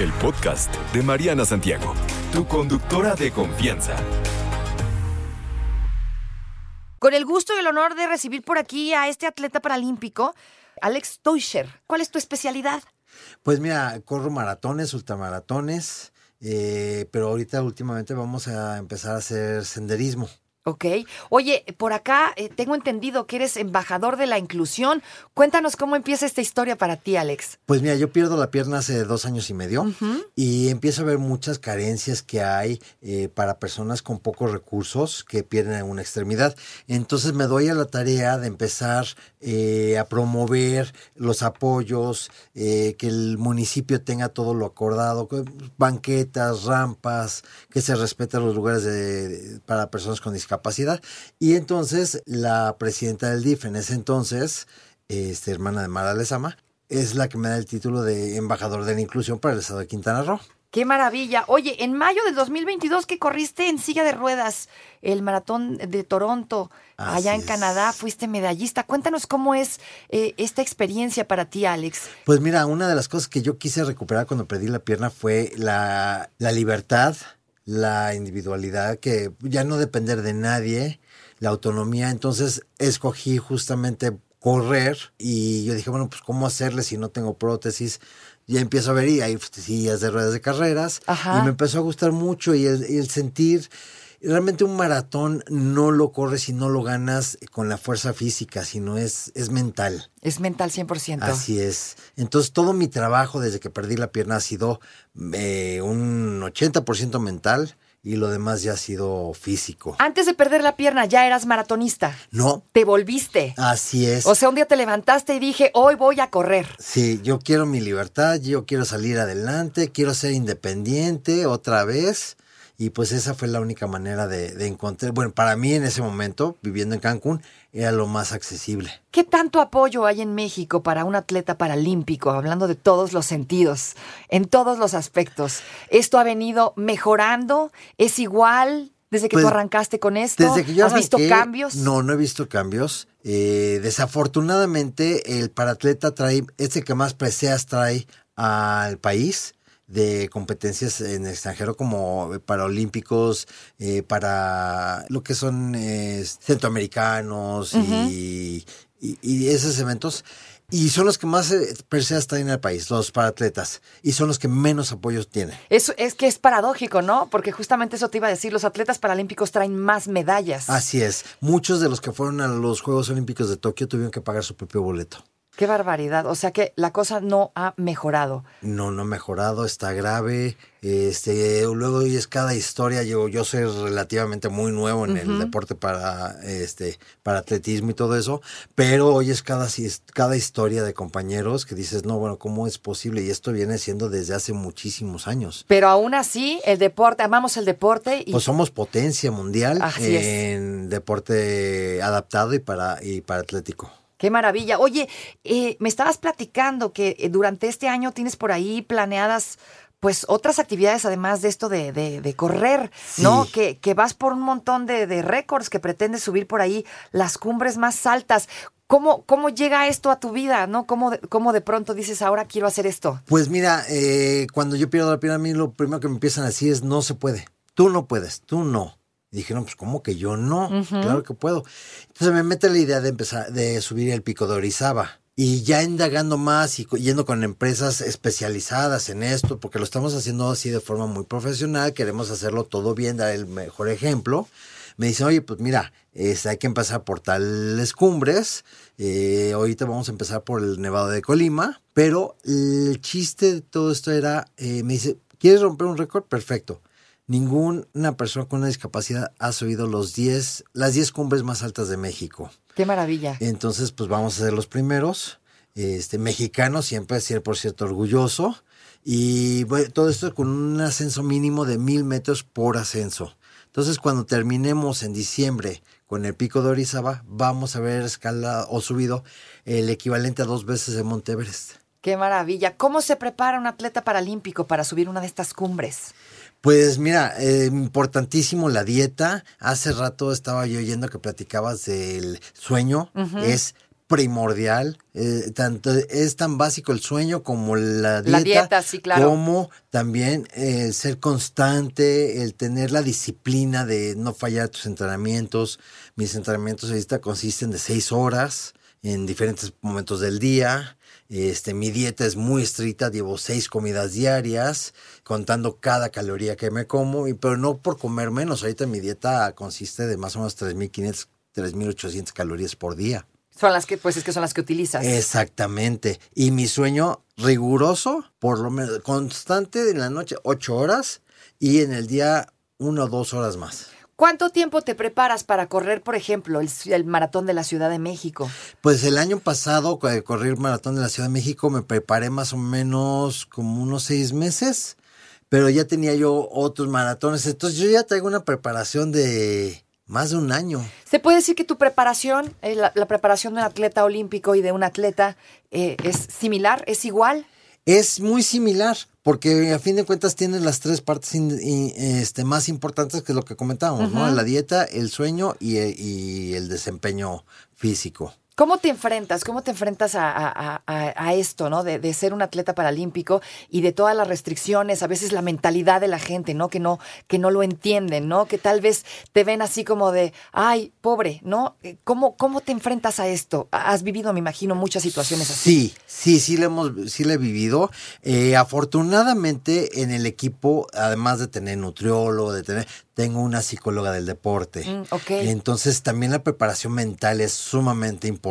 el podcast de Mariana Santiago, tu conductora de confianza. Con el gusto y el honor de recibir por aquí a este atleta paralímpico, Alex Teuscher. ¿Cuál es tu especialidad? Pues mira, corro maratones, ultramaratones, eh, pero ahorita últimamente vamos a empezar a hacer senderismo. Ok. Oye, por acá eh, tengo entendido que eres embajador de la inclusión. Cuéntanos cómo empieza esta historia para ti, Alex. Pues mira, yo pierdo la pierna hace dos años y medio y empiezo a ver muchas carencias que hay eh, para personas con pocos recursos que pierden una extremidad. Entonces me doy a la tarea de empezar eh, a promover los apoyos, que el municipio tenga todo lo acordado, banquetas, rampas, que se respeten los lugares de, para personas con discapacidad capacidad. Y entonces la presidenta del DIF en ese entonces, este, hermana de Mara Lezama, es la que me da el título de embajador de la inclusión para el estado de Quintana Roo. ¡Qué maravilla! Oye, en mayo del 2022 que corriste en silla de ruedas el maratón de Toronto, allá en Canadá, fuiste medallista. Cuéntanos cómo es eh, esta experiencia para ti, Alex. Pues mira, una de las cosas que yo quise recuperar cuando perdí la pierna fue la, la libertad, la individualidad, que ya no depender de nadie, la autonomía. Entonces escogí justamente correr y yo dije, bueno, pues cómo hacerle si no tengo prótesis. Ya empiezo a ver y hay sillas de ruedas de carreras y me empezó a gustar mucho y el sentir realmente un maratón no lo corres y no lo ganas con la fuerza física, sino es, es mental. Es mental 100%. Así es. Entonces todo mi trabajo desde que perdí la pierna ha sido eh, un 80% mental y lo demás ya ha sido físico. Antes de perder la pierna, ¿ya eras maratonista? No. ¿Te volviste? Así es. O sea, un día te levantaste y dije, hoy voy a correr. Sí, yo quiero mi libertad, yo quiero salir adelante, quiero ser independiente otra vez. Y pues esa fue la única manera de, encontrar, bueno, para mí en ese momento, viviendo en Cancún, era lo más accesible. ¿Qué tanto apoyo hay en México para un atleta paralímpico, hablando de todos los sentidos, en todos los aspectos? ¿Esto ha venido mejorando? ¿Es igual? Desde que tú pues, arrancaste con esto, desde que yo ¿has visto cambios? No, no he visto cambios. Eh, desafortunadamente, el paratleta trae, este que más preseas trae al país, de competencias en extranjero como paralímpicos, eh, para lo que son eh, centroamericanos y, esos eventos. Y son los que más eh, perseas traen al país, los paratletas. Y son los que menos apoyos tienen. Eso es que es paradójico, ¿no? Porque justamente eso te iba a decir, los atletas paralímpicos traen más medallas. Así es. Muchos de los que fueron a los Juegos Olímpicos de Tokio tuvieron que pagar su propio boleto. Qué barbaridad. O sea que la cosa no ha mejorado. No, no ha mejorado, está grave. Este, luego es cada historia. Yo, yo soy relativamente muy nuevo en el deporte para, este, para atletismo y todo eso, pero hoy es cada, cada historia de compañeros que dices, no, bueno, ¿cómo es posible? Y esto viene siendo desde hace muchísimos años. Pero aún así, el deporte, amamos el deporte. Y... Pues somos potencia mundial en deporte adaptado y para, y para atlético. Qué maravilla. Oye, eh, me estabas platicando que eh, durante este año tienes por ahí planeadas pues otras actividades además de esto de, de, correr, ¿no? Que, que, vas por un montón de, de récords, que pretendes subir por ahí las cumbres más altas. ¿Cómo, ¿Cómo llega esto a tu vida, no? ¿Cómo de, cómo de pronto dices, ahora quiero hacer esto? Pues mira, eh, cuando yo pierdo la pierna, a mí lo primero que me empiezan a decir es, no se puede. Tú no puedes, tú no. Y dijeron, pues, ¿cómo que yo no? Claro que puedo. Entonces me mete la idea de empezar, de subir el pico de Orizaba. Y ya indagando más y yendo con empresas especializadas en esto, porque lo estamos haciendo así de forma muy profesional, queremos hacerlo todo bien, dar el mejor ejemplo. Me dicen, oye, pues mira, hay que empezar por tales cumbres. Eh, ahorita vamos a empezar por el Nevado de Colima. Pero el chiste de todo esto era, eh, me dice, ¿quieres romper un récord? Perfecto ninguna persona con una discapacidad ha subido los 10, las 10 cumbres más altas de México. Qué maravilla. Entonces, pues vamos a ser los primeros. Este, mexicano, siempre ser por cierto orgulloso. Y todo esto con un ascenso mínimo de mil metros por ascenso. Entonces, cuando terminemos en diciembre con el pico de Orizaba, vamos a haber escalado o subido el equivalente a dos veces de Monte Everest. Qué maravilla. ¿Cómo se prepara un atleta paralímpico para subir una de estas cumbres? Pues mira, eh, importantísimo la dieta. Hace rato estaba yo oyendo que platicabas del sueño. Es primordial. eh, tanto es tan básico el sueño como la dieta. La dieta, sí, claro. Como también eh, el ser constante, el tener la disciplina de no fallar tus entrenamientos. Mis entrenamientos ahorita consisten de seis horas en diferentes momentos del día. Este, mi dieta es muy estricta, llevo seis comidas diarias, contando cada caloría que me como, y, pero no por comer menos. Ahorita mi dieta consiste de más o menos 3.500, 3.800 calorías por día. Son las que, pues es que son las que utilizas. Exactamente. Y mi sueño riguroso, por lo menos constante en la noche, ocho horas, y en el día una o dos horas más. ¿Cuánto tiempo te preparas para correr, por ejemplo, el, el maratón de la Ciudad de México? Pues el año pasado, cuando corrí el maratón de la Ciudad de México, me preparé más o menos como unos seis meses, pero ya tenía yo otros maratones, entonces yo ya traigo una preparación de más de un año. ¿Se puede decir que tu preparación, eh, la, la preparación de un atleta olímpico y de un atleta eh, es similar, es igual? Es muy similar, porque a fin de cuentas tienes las tres partes in- este, más importantes que lo que comentábamos, ¿no? La dieta, el sueño y, y el desempeño físico. ¿Cómo te enfrentas? ¿Cómo te enfrentas a, a- a- a esto, ¿no? De, de ser un atleta paralímpico y de todas las restricciones, a veces la mentalidad de la gente, ¿no? Que no, que no lo entienden, ¿no? Que tal vez te ven así como de, ay, pobre, ¿no? Eh, ¿Cómo, cómo te enfrentas a esto? Has vivido, me imagino, muchas situaciones así. Sí, sí, sí le hemos, sí le he vivido. Eh, afortunadamente en el equipo, además de tener nutriólogo, de tener, tengo una psicóloga del deporte. Mm. Entonces también la preparación mental es sumamente importante,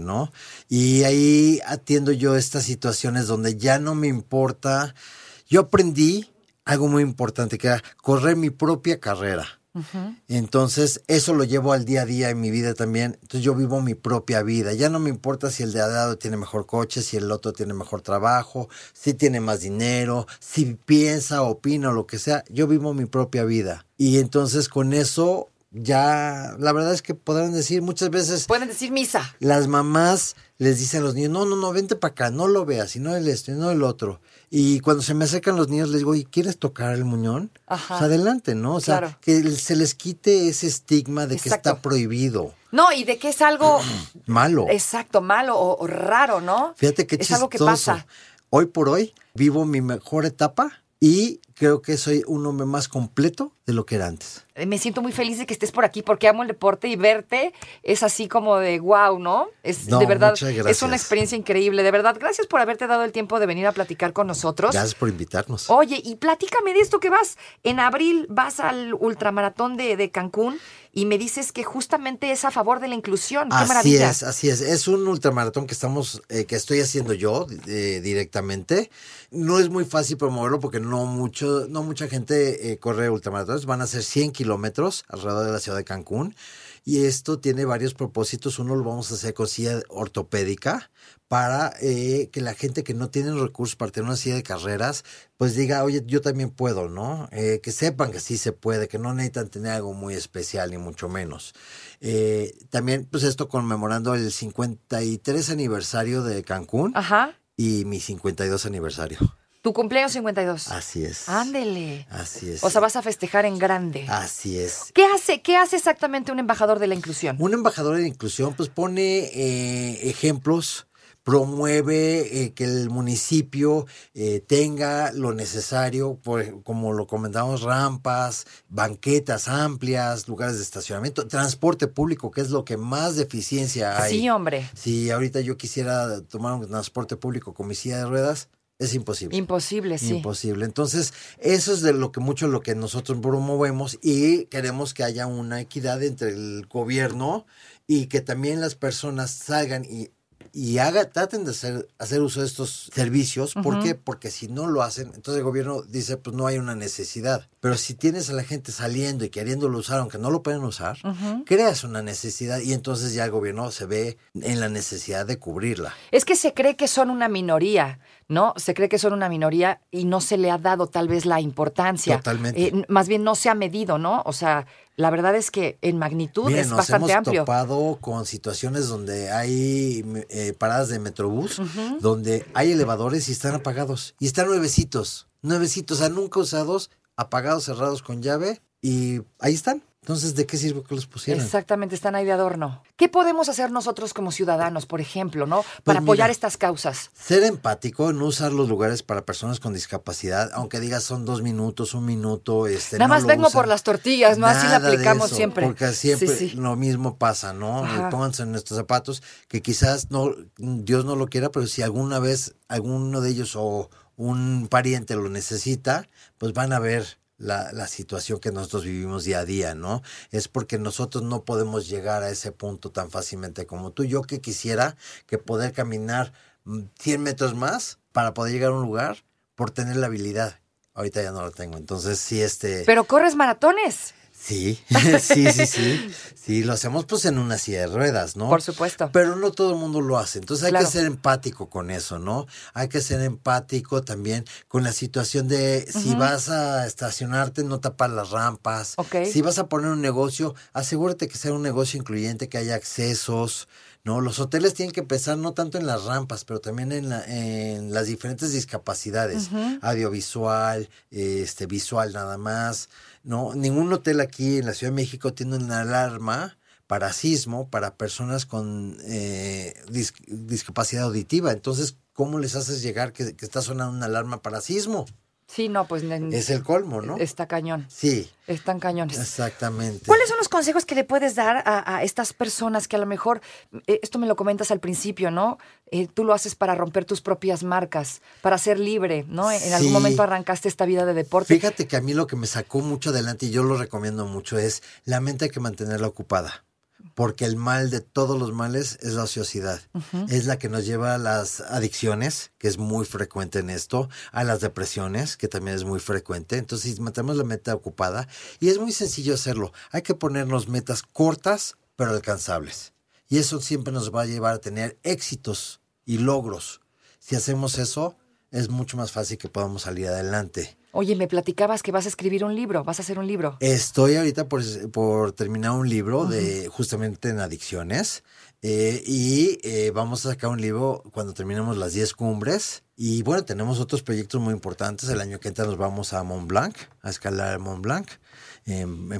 ¿no? Y ahí atiendo yo estas situaciones donde ya no me importa. Yo aprendí algo muy importante, que era correr mi propia carrera. Entonces, eso lo llevo al día a día en mi vida también. Entonces, yo vivo mi propia vida. Ya no me importa si el de al lado tiene mejor coche, si el otro tiene mejor trabajo, si tiene más dinero, si piensa, opina o lo que sea. Yo vivo mi propia vida. Y entonces, con eso, ya, la verdad es que podrán decir muchas veces. Pueden decir misa. Las mamás les dicen a los niños, no, no, no, vente para acá, no lo veas, y no el esto, y no el otro. Y cuando se me acercan los niños, les digo, ¿y quieres tocar el muñón? Ajá. Pues adelante, ¿no? O sea, Claro. que se les quite ese estigma de que está prohibido, No, y de que es algo malo. exacto, malo o, o raro, ¿no? Fíjate qué Es chistoso. algo que pasa. Hoy por hoy vivo mi mejor etapa y creo que soy un hombre más completo de lo que era antes. Eh, Me siento muy feliz de que estés por aquí porque amo el deporte y verte es así como de wow, ¿no? Es No, de verdad, es una experiencia increíble. De verdad, gracias por haberte dado el tiempo de venir a platicar con nosotros. Gracias por invitarnos. Oye, y platícame de esto que vas. En abril vas al ultramaratón de, de Cancún y me dices que justamente es a favor de la inclusión. ¡Qué Así maravilla! es, así es. Es un ultramaratón que estamos, eh, que estoy haciendo yo eh, directamente. No es muy fácil promoverlo porque no mucho, no mucha gente eh, corre Van a ser 100 kilómetros alrededor de la ciudad de Cancún. Y esto tiene varios propósitos. Uno lo vamos a hacer con silla ortopédica para eh, que la gente que no tiene recursos para tener una silla de carreras, pues diga, oye, yo también puedo, ¿no? Eh, que sepan que sí se puede, que no necesitan tener algo muy especial, ni mucho menos. Eh, también, pues esto conmemorando el 53 aniversario de Cancún Ajá. y mi 52 aniversario. Tu cumpleaños 52. Así es. Ándele. Así es. O sea, vas a festejar en grande. Así es. ¿Qué hace, ¿Qué hace exactamente un embajador de la inclusión? Un embajador de inclusión pues pone eh, ejemplos, promueve eh, que el municipio eh, tenga lo necesario, por- como lo comentamos, rampas, banquetas amplias, lugares de estacionamiento, transporte público, que es lo que más deficiencia hay. Sí, hombre. Si ahorita yo quisiera tomar un transporte público con mi silla de ruedas, es imposible. Imposible, sí. Imposible. Entonces, eso es de lo que mucho lo que nosotros promovemos y queremos que haya una equidad entre el gobierno y que también las personas salgan y, y haga, traten de hacer, hacer uso de estos servicios. ¿Por qué? Porque si no lo hacen, entonces el gobierno dice, pues no hay una necesidad. Pero si tienes a la gente saliendo y queriéndolo usar, aunque no lo pueden usar, creas una necesidad y entonces ya el gobierno se ve en la necesidad de cubrirla. Es que se cree que son una minoría, ¿no? Se cree que son una minoría y no se le ha dado tal vez la importancia. Totalmente. Eh, más bien no se ha medido, ¿no? O sea, la verdad es que en magnitud Miren, es nos bastante hemos amplio. topado con situaciones donde hay eh, paradas de metrobús, donde hay elevadores y están apagados. Y están nuevecitos, nuevecitos, o sea, nunca usados, apagados, cerrados con llave. Y ahí están. Entonces, ¿de qué sirve que los pusieran? Exactamente, están ahí de adorno. ¿Qué podemos hacer nosotros como ciudadanos, por ejemplo, ¿no? Para Pues apoyar mira, estas causas. Ser empático, no usar los lugares para personas con discapacidad, aunque digas son dos minutos, un minuto, este, Nada no más lo vengo usan. por las tortillas, ¿no? Así la de aplicamos eso, siempre. Porque siempre Sí, sí. lo mismo pasa, ¿no? Pónganse en nuestros zapatos, que quizás no, Dios no lo quiera, pero si alguna vez alguno de ellos o un pariente lo necesita, pues van a ver la, la situación que nosotros vivimos día a día, ¿no? Es porque nosotros no podemos llegar a ese punto tan fácilmente como tú. Yo que quisiera que poder caminar mm, 100 metros más para poder llegar a un lugar por tener la habilidad. Ahorita ya no lo tengo. Entonces, sí, este... Pero corres maratones, Sí, sí, sí, sí. Sí, lo hacemos pues en una silla de ruedas, ¿no? por supuesto. Pero no todo el mundo lo hace. Entonces hay Claro. que ser empático con eso, ¿no? Hay que ser empático también con la situación de si vas a estacionarte, no tapar las rampas. Ok. Si vas a poner un negocio, asegúrate que sea un negocio incluyente, que haya accesos. No, los hoteles tienen que pensar no tanto en las rampas, pero también en, la- en las diferentes discapacidades, audiovisual, este, visual nada más. No, ningún hotel aquí en la Ciudad de México tiene una alarma para sismo para personas con eh, dis- discapacidad auditiva. Entonces, ¿cómo les haces llegar que, que está sonando una alarma para sismo? Sí, no, pues Es el colmo, ¿no? está cañón. Sí, Están cañones. exactamente. ¿Cuáles son los consejos que le puedes dar a, a estas personas que a lo mejor, eh, esto me lo comentas al principio, ¿no? Eh, tú lo haces para romper tus propias marcas, para ser libre, ¿no? En algún momento arrancaste esta vida de deporte. Fíjate que a mí lo que me sacó mucho adelante y yo lo recomiendo mucho es la mente hay que mantenerla ocupada. Porque el mal de todos los males es la ociosidad. Es la que nos lleva a las adicciones, que es muy frecuente en esto, a las depresiones, que también es muy frecuente. Entonces, si mantenemos la meta ocupada, y es muy sencillo hacerlo. Hay que ponernos metas cortas, pero alcanzables. Y eso siempre nos va a llevar a tener éxitos y logros. Si hacemos eso, es mucho más fácil que podamos salir adelante. Oye, me platicabas que vas a escribir un libro, vas a hacer un libro. Estoy ahorita por, por terminar un libro de justamente en adicciones eh, y eh, vamos a sacar un libro cuando terminemos las 10 cumbres y bueno, tenemos otros proyectos muy importantes. El año que entra nos vamos a Mont Blanc, a escalar Mont Blanc en.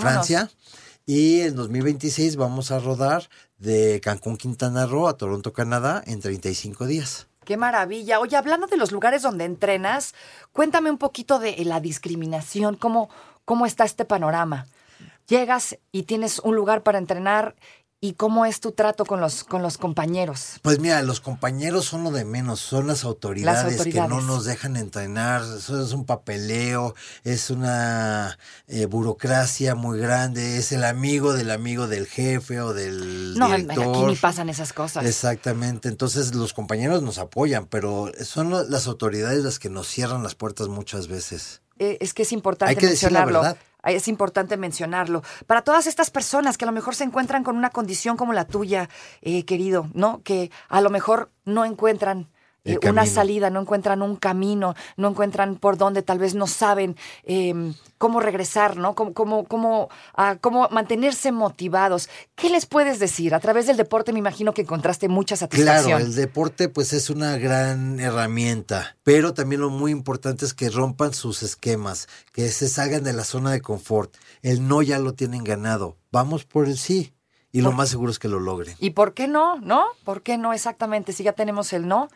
Francia. Y en 2026 vamos a rodar de Cancún, Quintana Roo a Toronto, Canadá en 35 días. Qué maravilla. Oye, hablando de los lugares donde entrenas, cuéntame un poquito de la discriminación, cómo, cómo está este panorama. Llegas y tienes un lugar para entrenar y cómo es tu trato con los, con los compañeros. Pues mira, los compañeros son lo de menos, son las autoridades, que no nos dejan entrenar, eso es un papeleo, es una eh, burocracia muy grande, es el amigo del amigo del jefe o del No, director. aquí ni pasan esas cosas. Exactamente, entonces los compañeros nos apoyan, pero son las autoridades las que nos cierran las puertas muchas veces. Eh, es que es importante Hay que decir la mencionarlo. verdad. Es importante mencionarlo. Para todas estas personas que a lo mejor se encuentran con una condición como la tuya, eh, querido, ¿no? Que a lo mejor no encuentran eh, una salida, no encuentran un camino, no encuentran por dónde, tal vez no saben eh, cómo regresar, ¿no? Cómo, cómo, cómo, ah, cómo mantenerse motivados. ¿Qué les puedes decir? A través del deporte me imagino que encontraste mucha satisfacción. Claro, el deporte pues es una gran herramienta, pero también lo muy importante es que rompan sus esquemas, que se salgan de la zona de confort. El no ya lo tienen ganado. Vamos por el sí. Y lo más seguro es que lo logren. ¿Y por qué no? ¿No? ¿Por qué no exactamente? Si ya tenemos el no,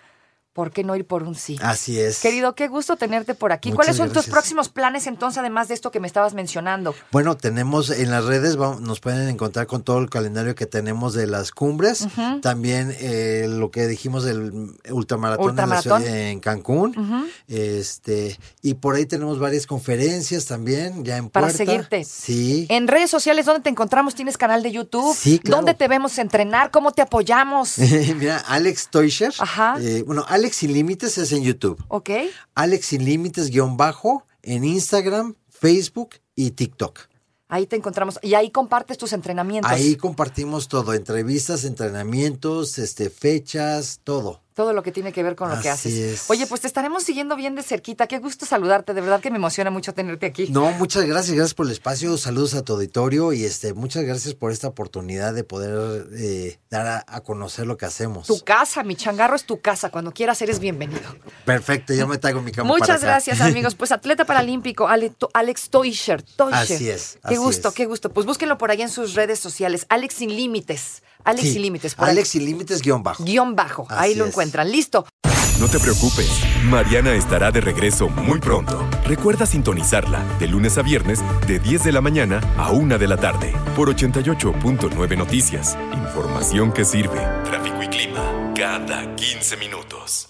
¿por qué no ir por un sí? Así es. Querido, qué gusto tenerte por aquí. Muchas ¿Cuáles son tus próximos planes entonces, además de esto que me estabas mencionando? Bueno, tenemos en las redes, va- nos pueden encontrar con todo el calendario que tenemos de las cumbres. También eh, lo que dijimos del ultramaratón, En, la Ultramaratón. ciudad- en Cancún. este Y por ahí tenemos varias conferencias también, ya en Para puerta. seguirte. Sí. En redes sociales, ¿dónde te encontramos? ¿Tienes canal de YouTube? Sí, claro. ¿Dónde te vemos entrenar? ¿Cómo te apoyamos? Mira, Alex Teuscher. Ajá. eh, bueno, Alex Sin Límites es en YouTube. ¿Ok? Alex Sin Límites guion bajo en Instagram, Facebook y TikTok. Ahí te encontramos. Y ahí compartes tus entrenamientos. Ahí compartimos todo, entrevistas, entrenamientos, este, fechas, todo. Todo lo que tiene que ver con lo que haces. es. Oye, pues te estaremos siguiendo bien de cerquita. Qué gusto saludarte. De verdad que me emociona mucho tenerte aquí. No, muchas gracias, gracias por el espacio, saludos a tu auditorio y este, muchas gracias por esta oportunidad de poder eh, dar a, a conocer lo que hacemos. Tu casa, mi changarro es tu casa. Cuando quieras eres bienvenido. Perfecto, yo me traigo mi cama para Muchas acá. gracias, amigos. Pues atleta paralímpico, Alex Toischer. Toischer. Así es, Qué así gusto, es. qué gusto. Pues búsquenlo por ahí en sus redes sociales. Alex sin límites. Alex Sí, sin límites. Por ahí. Alex sin límites guion bajo. Guión bajo. ahí lo es. encuentran. Listo. No te preocupes, Mariana estará de regreso muy pronto. Recuerda sintonizarla de lunes a viernes de 10 de la mañana a 1 de la tarde por 88.9 Noticias. Información que sirve. Tráfico y clima cada 15 minutos.